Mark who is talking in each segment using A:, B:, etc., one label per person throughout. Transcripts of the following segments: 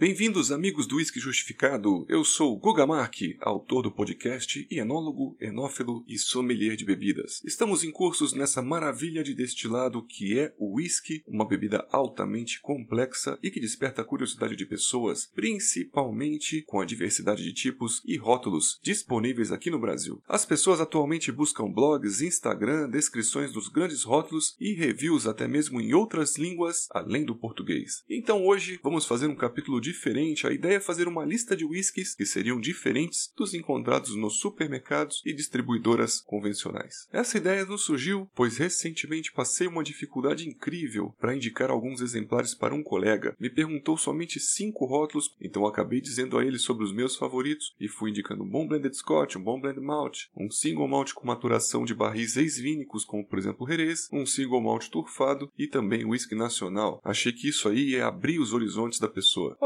A: Bem-vindos, amigos do Whisky Justificado. Eu sou Guga Mark, autor do podcast e enólogo, enófilo e sommelier de bebidas. Estamos em cursos nessa maravilha de destilado que é o whisky, uma bebida altamente complexa e que desperta a curiosidade de pessoas, principalmente com a diversidade de tipos e rótulos disponíveis aqui no Brasil. As pessoas atualmente buscam blogs, Instagram, descrições dos grandes rótulos e reviews até mesmo em outras línguas além do português. Então hoje vamos fazer um capítulo diferente, a ideia é fazer uma lista de whiskies que seriam diferentes dos encontrados nos supermercados e distribuidoras convencionais. Essa ideia nos surgiu pois recentemente passei uma dificuldade incrível para indicar alguns exemplares para um colega. Me perguntou somente cinco rótulos, então acabei dizendo a ele sobre os meus favoritos e fui indicando um bom blended Scotch, um bom blend malt, um single malt com maturação de barris ex-vínicos, como por exemplo Jerez, um single malt turfado e também whisky nacional. Achei que isso aí ia abrir os horizontes da pessoa.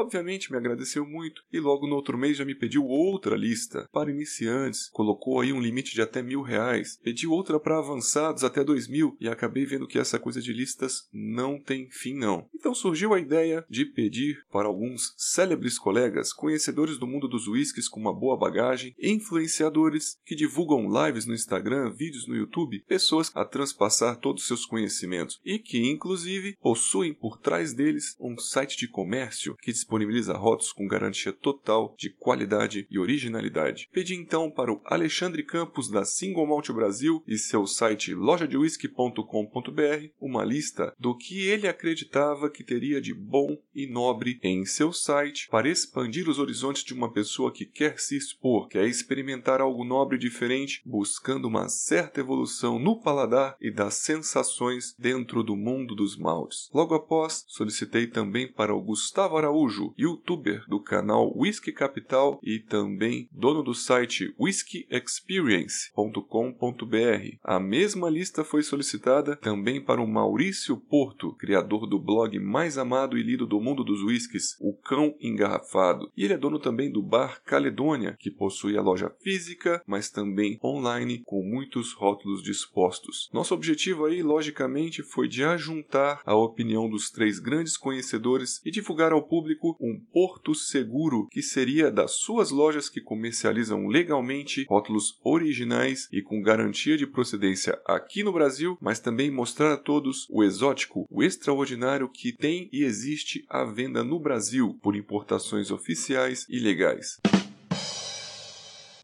A: Me agradeceu muito. E logo no outro mês já me pediu outra lista para iniciantes, colocou aí um limite de até mil reais, pediu outra para avançados até dois mil. E acabei vendo que essa coisa de listas não tem fim não. Então surgiu a ideia de pedir para alguns célebres colegas, conhecedores do mundo dos whiskies com uma boa bagagem, influenciadores que divulgam lives no Instagram, vídeos no YouTube, pessoas a transpassar todos os seus conhecimentos e que inclusive possuem por trás deles um site de comércio que disponibiliza rótulos com garantia total de qualidade e originalidade. Pedi então para o Alexandre Campos da Single Malt Brasil e seu site lojadewhisky.com.br uma lista do que ele acreditava que teria de bom e nobre em seu site para expandir os horizontes de uma pessoa que quer se expor, quer experimentar algo nobre e diferente, buscando uma certa evolução no paladar e das sensações dentro do mundo dos maltes. Logo após, solicitei também para o Gustavo Araújo, youtuber do canal Whisky Capital e também dono do site whiskyexperience.com.br. A mesma lista foi solicitada também para o Maurício Porto, criador do blog mais amado e lido do mundo dos whiskies, O Cão Engarrafado. E ele é dono também do bar Caledônia, que possui a loja física, mas também online, com muitos rótulos dispostos. Nosso objetivo aí, logicamente, foi de ajuntar a opinião dos três grandes conhecedores e divulgar ao público um porto seguro que seria das suas lojas que comercializam legalmente rótulos originais e com garantia de procedência aqui no Brasil, mas também mostrar a todos o exótico, o extraordinário que tem e existe à venda no Brasil por importações oficiais e legais.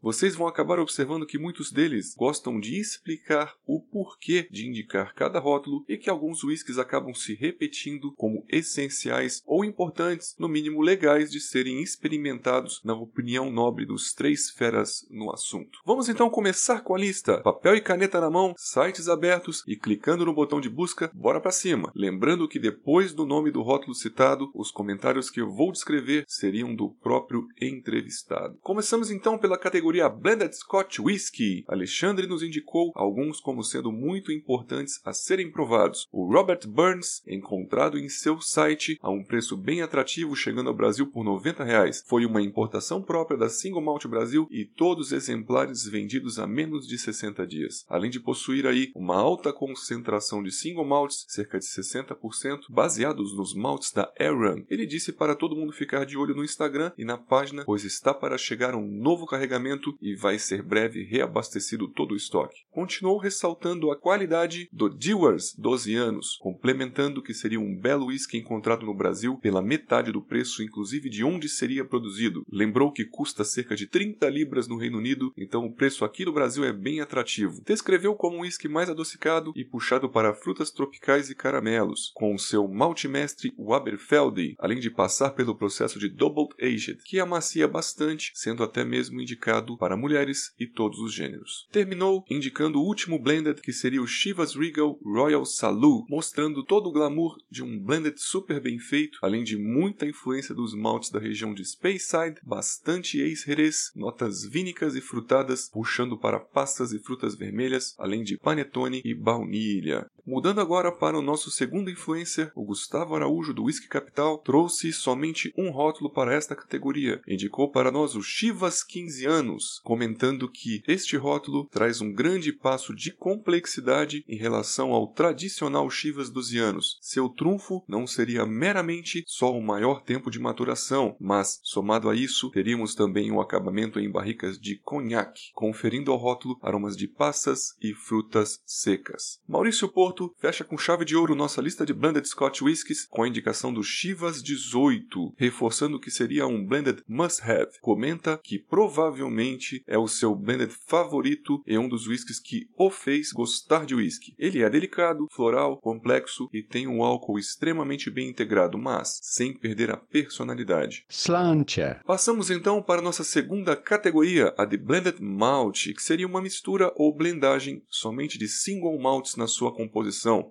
A: Vocês vão acabar observando que muitos deles gostam de explicar o porquê de indicar cada rótulo e que alguns whiskies acabam se repetindo como essenciais ou importantes, no mínimo legais, de serem experimentados na opinião nobre dos três feras no assunto. Vamos então começar com a lista. Papel e caneta na mão, sites abertos e clicando no botão de busca, bora para cima. Lembrando que depois do nome do rótulo citado, os comentários que eu vou descrever seriam do próprio entrevistado. Começamos então pela categoria categoria Blended Scotch Whisky, Alexandre nos indicou alguns como sendo muito importantes a serem provados. O Robert Burns, encontrado em seu site a um preço bem atrativo, chegando ao Brasil por 90 reais. Foi uma importação própria da Single Malt Brasil e todos os exemplares vendidos a menos de 60 dias. Além de possuir aí uma alta concentração de single malts, cerca de 60%, baseados nos maltes da Aaron. Ele disse para todo mundo ficar de olho no Instagram e na página, pois está para chegar um novo carregamento e vai ser breve reabastecido todo o estoque. Continuou ressaltando a qualidade do Dewars 12 anos, complementando que seria um belo whisky encontrado no Brasil pela metade do preço, inclusive de onde seria produzido. Lembrou que custa cerca de 30 libras no Reino Unido, então o preço aqui no Brasil é bem atrativo. Descreveu como um whisky mais adocicado e puxado para frutas tropicais e caramelos, com o seu maltemestre Waberfelde, além de passar pelo processo de Double Aged, que amacia bastante, sendo até mesmo indicado para mulheres e todos os gêneros. Terminou indicando o último blended que seria o Chivas Regal Royal Salud, mostrando todo o glamour de um blended super bem feito, além de muita influência dos maltes da região de Speyside, bastante ex-Jerez, notas vínicas e frutadas, puxando para pastas e frutas vermelhas, além de panetone e baunilha. Mudando agora para o nosso segundo influencer, o Gustavo Araújo do Whisky Capital trouxe somente um rótulo para esta categoria. Indicou para nós o Chivas 15 anos, comentando que este rótulo traz um grande passo de complexidade em relação ao tradicional Chivas 12 anos. Seu trunfo não seria meramente só o maior tempo de maturação, mas, somado a isso, teríamos também um acabamento em barricas de conhaque, conferindo ao rótulo aromas de passas e frutas secas. Maurício Porto fecha com chave de ouro nossa lista de blended Scotch whiskies com a indicação do Chivas 18, reforçando que seria um blended must-have. Comenta que provavelmente é o seu blended favorito e um dos whiskies que o fez gostar de whisky. Ele é delicado, floral, complexo e tem um álcool extremamente bem integrado, mas sem perder a personalidade.
B: Slancher.
A: Passamos então para nossa segunda categoria, a de blended malt, que seria uma mistura ou blendagem somente de single malts na sua composição,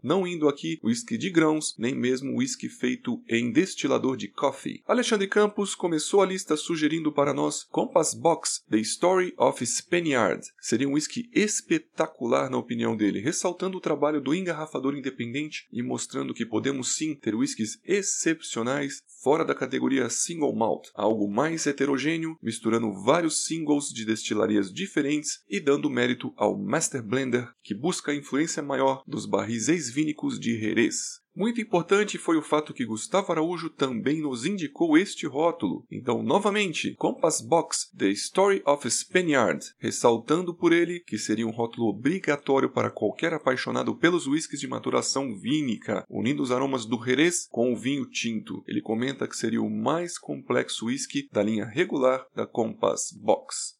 A: não indo aqui whisky de grãos, nem mesmo whisky feito em destilador de coffee. Alexandre Campos começou a lista sugerindo para nós Compass Box The Story of Spaniard. Seria um whisky espetacular na opinião dele, ressaltando o trabalho do engarrafador independente e mostrando que podemos sim ter whiskies excepcionais fora da categoria single malt, algo mais heterogêneo, misturando vários singles de destilarias diferentes e dando mérito ao Master Blender, que busca a influência maior dos barris ex-vínicos de Jerez. Muito importante foi o fato que Gustavo Araújo também nos indicou este rótulo. Então, novamente, Compass Box The Story of Spaniard, ressaltando por ele que seria um rótulo obrigatório para qualquer apaixonado pelos whiskies de maturação vínica, unindo os aromas do Jerez com o vinho tinto. Ele comenta que seria o mais complexo whisky da linha regular da Compass Box.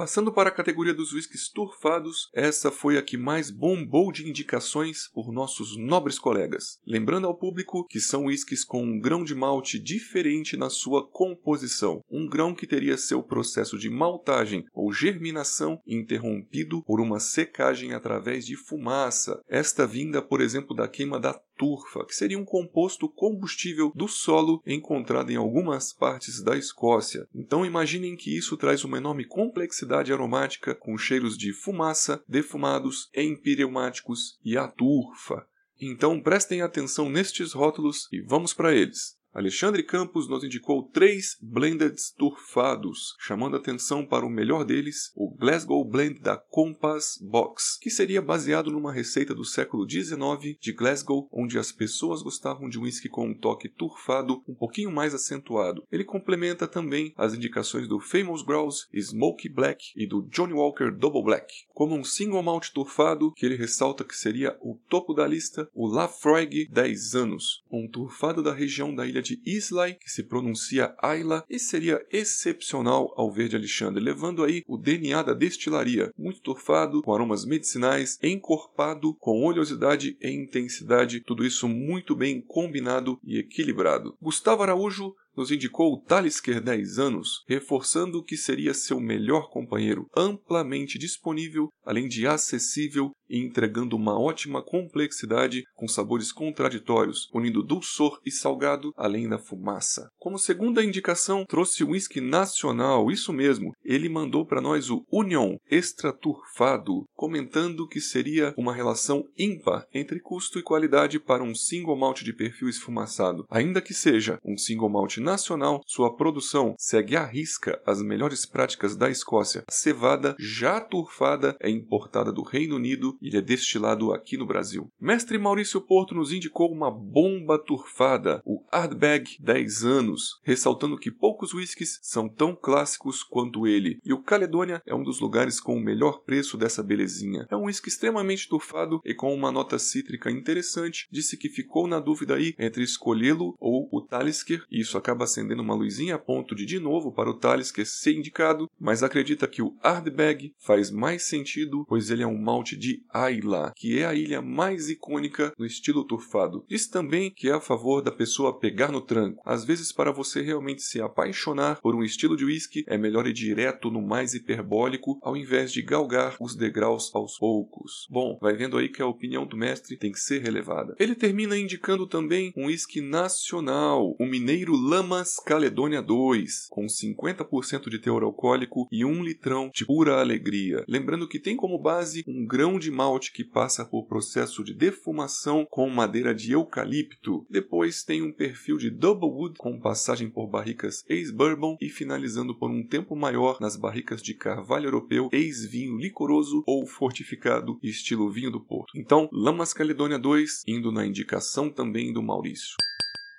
A: Passando para a categoria dos whiskies turfados, essa foi a que mais bombou de indicações por nossos nobres colegas. Lembrando ao público que são whiskies com um grão de malte diferente na sua composição, um grão que teria seu processo de maltagem ou germinação interrompido por uma secagem através de fumaça, esta vinda, por exemplo, da queima da turfa, que seria um composto combustível do solo encontrado em algumas partes da Escócia. Então imaginem que isso traz uma enorme complexidade aromática com cheiros de fumaça, defumados, empireumáticos e a turfa. Então prestem atenção nestes rótulos e vamos para eles. Alexandre Campos nos indicou três blendeds turfados, chamando atenção para o melhor deles, o Glasgow Blend da Compass Box, que seria baseado numa receita do século XIX de Glasgow, onde as pessoas gostavam de whisky com um toque turfado um pouquinho mais acentuado. Ele complementa também as indicações do Famous Grouse Smoky Black e do Johnny Walker Double Black. Como um single malt turfado, que ele ressalta que seria o topo da lista, o Lafroig 10 anos, um turfado da região da ilha ilha de Islay, que se pronuncia Ayla, e seria excepcional ao verde Alexandre, levando aí o DNA da destilaria, muito torfado, com aromas medicinais, encorpado, com oleosidade e intensidade, tudo isso muito bem combinado e equilibrado. Gustavo Araújo nos indicou o Talisker 10 anos, reforçando que seria seu melhor companheiro, amplamente disponível, além de acessível e entregando uma ótima complexidade com sabores contraditórios, unindo dulçor e salgado além da fumaça. Como segunda indicação, trouxe o whisky nacional, isso mesmo, ele mandou para nós o Union Extra Turfado, comentando que seria uma relação ímpar entre custo e qualidade para um single malt de perfil esfumaçado. Ainda que seja um single malt nacional, sua produção segue à risca as melhores práticas da Escócia. A cevada já turfada é importada do Reino Unido e é destilado aqui no Brasil. Mestre Maurício Porto nos indicou uma bomba turfada, o Ardbeg 10 anos, ressaltando que poucos whiskies são tão clássicos quanto ele, e o Caledônia é um dos lugares com o melhor preço dessa belezinha. É um whisky extremamente turfado e com uma nota cítrica interessante, disse que ficou na dúvida aí entre escolhê-lo ou o Talisker, e isso acaba acendendo uma luzinha a ponto de de novo para o Talisker ser indicado, mas acredita que o Ardbeg faz mais sentido, pois ele é um malte de Ayla, que é a ilha mais icônica no estilo turfado. Diz também que é a favor da pessoa pegar no tranco. Às vezes, para você realmente se apaixonar por um estilo de whisky, é melhor ir direto no mais hiperbólico ao invés de galgar os degraus aos poucos. Bom, vai vendo aí que a opinião do mestre tem que ser relevada. Ele termina indicando também um whisky nacional, o mineiro Lã Lamas Caledônia 2, com 50% de teor alcoólico e um litrão de pura alegria. Lembrando que tem como base um grão de malte que passa por processo de defumação com madeira de eucalipto. Depois tem um perfil de Double Wood com passagem por barricas ex-bourbon e finalizando por um tempo maior nas barricas de carvalho europeu, ex-vinho licoroso ou fortificado, estilo vinho do Porto. Então, Lamas Caledônia 2, indo na indicação também do Maurício.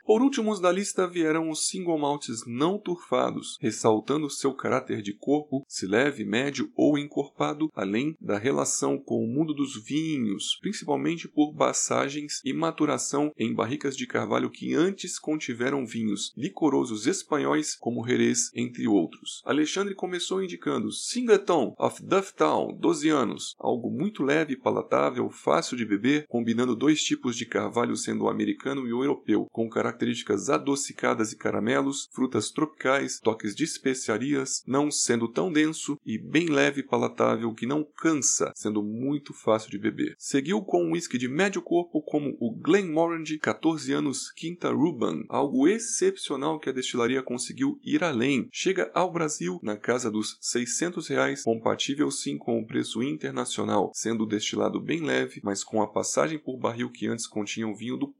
A: Por últimos da lista vieram os single malts não turfados, ressaltando seu caráter de corpo, se leve, médio ou encorpado, além da relação com o mundo dos vinhos, principalmente por passagens e maturação em barricas de carvalho que antes contiveram vinhos licorosos espanhóis como Jerez, entre outros. Alexandre começou indicando Singleton of Dufftown, 12 anos, algo muito leve, palatável, fácil de beber, combinando dois tipos de carvalho sendo o americano e o europeu, com caráter características adocicadas e caramelos, frutas tropicais, toques de especiarias, não sendo tão denso e bem leve e palatável que não cansa, sendo muito fácil de beber. Seguiu com um whisky de médio corpo como o Glenmorangie 14 anos Quinta Ruban, algo excepcional que a destilaria conseguiu ir além. Chega ao Brasil na casa dos 600 reais, compatível sim com o preço internacional, sendo destilado bem leve, mas com a passagem por barril que antes continha o vinho do.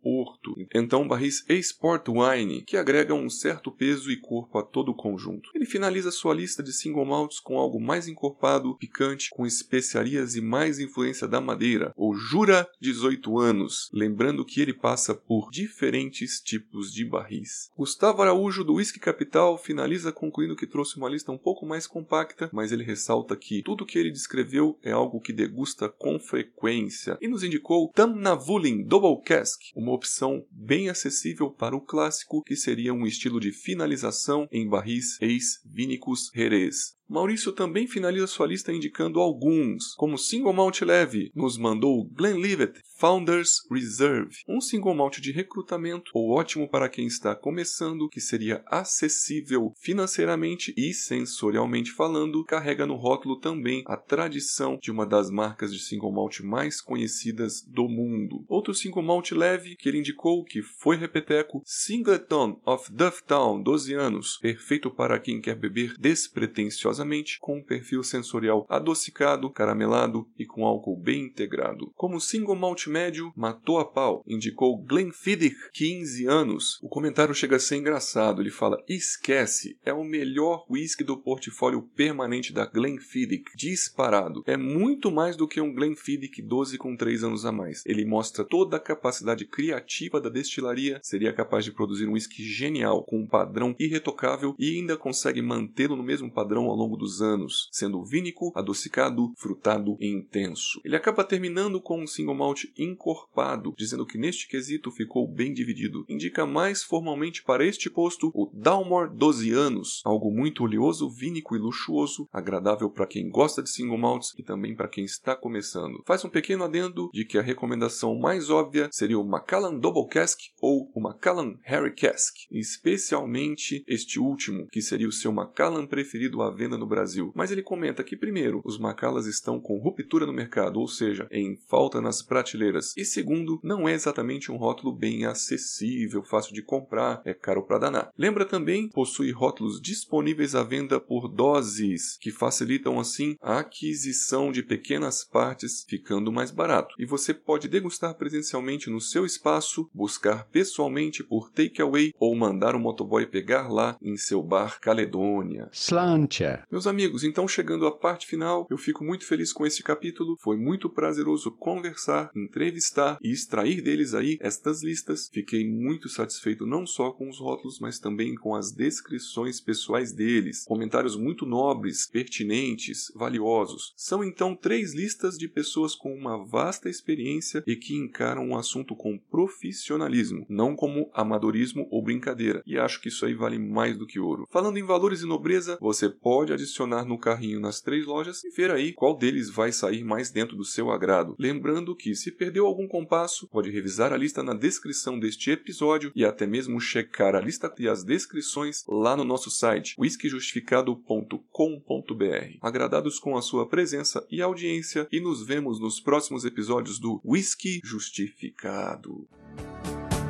A: Então barris Sport Wine, que agrega um certo peso e corpo a todo o conjunto. Ele finaliza sua lista de single malts com algo mais encorpado, picante, com especiarias e mais influência da madeira, o Jura 18 anos, lembrando que ele passa por diferentes tipos de barris. Gustavo Araújo do Whisky Capital finaliza concluindo que trouxe uma lista um pouco mais compacta, mas ele ressalta que tudo que ele descreveu é algo que degusta com frequência e nos indicou Tamnavulin Double Cask, uma opção bem acessível para o clássico, que seria um estilo de finalização em barris ex-vínicos Jerez. Maurício também finaliza sua lista indicando alguns, como single malt leve, nos mandou Glenlivet Founders Reserve, um single malt de recrutamento, ou ótimo para quem está começando, que seria acessível financeiramente e sensorialmente falando, carrega no rótulo também a tradição de uma das marcas de single malt mais conhecidas do mundo. Outro single malt leve que ele indicou que foi repeteco, Singleton of Dufftown, 12 anos, perfeito para quem quer beber despretensiosamente com um perfil sensorial adocicado, caramelado e com álcool bem integrado. Como single malt médio, matou a pau, indicou Glenfiddich, 15 anos. O comentário chega a ser engraçado, ele fala, esquece, é o melhor whisky do portfólio permanente da Glenfiddich, disparado. É muito mais do que um Glenfiddich 12 com 3 anos a mais. Ele mostra toda a capacidade criativa da destilaria, seria capaz de produzir um whisky genial, com um padrão irretocável e ainda consegue mantê-lo no mesmo padrão ao longo longo dos anos, sendo vínico, adocicado, frutado e intenso. Ele acaba terminando com um single malt encorpado, dizendo que neste quesito ficou bem dividido. Indica mais formalmente para este posto o Dalmor 12 anos, algo muito oleoso, vínico e luxuoso, agradável para quem gosta de single malts e também para quem está começando. Faz um pequeno adendo de que a recomendação mais óbvia seria o Macallan Double Cask ou o Macallan Harry Cask, especialmente este último, que seria o seu Macallan preferido à venda no Brasil. Mas ele comenta que, primeiro, os Macallas estão com ruptura no mercado, ou seja, em falta nas prateleiras. E segundo, não é exatamente um rótulo bem acessível, fácil de comprar, é caro para danar. Lembra também, possui rótulos disponíveis à venda por doses, que facilitam assim a aquisição de pequenas partes, ficando mais barato. E você pode degustar presencialmente no seu espaço, buscar pessoalmente por takeaway ou mandar o motoboy pegar lá em seu bar Caledônia.
B: Slantia.
A: Meus amigos, então chegando à parte final, eu fico muito feliz com esse capítulo. Foi muito prazeroso conversar, entrevistar e extrair deles aí estas listas. Fiquei muito satisfeito não só com os rótulos, mas também com as descrições pessoais deles. Comentários muito nobres, pertinentes, valiosos. São então três listas de pessoas com uma vasta experiência e que encaram o assunto com profissionalismo, não como amadorismo ou brincadeira. E acho que isso aí vale mais do que ouro. Falando em valores e nobreza, você pode adicionar no carrinho nas três lojas e ver aí qual deles vai sair mais dentro do seu agrado. Lembrando que se perdeu algum compasso, pode revisar a lista na descrição deste episódio e até mesmo checar a lista e as descrições lá no nosso site whiskyjustificado.com.br. Agradados com a sua presença e audiência e nos vemos nos próximos episódios do Whisky Justificado.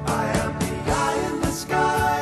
A: I am the in the sky.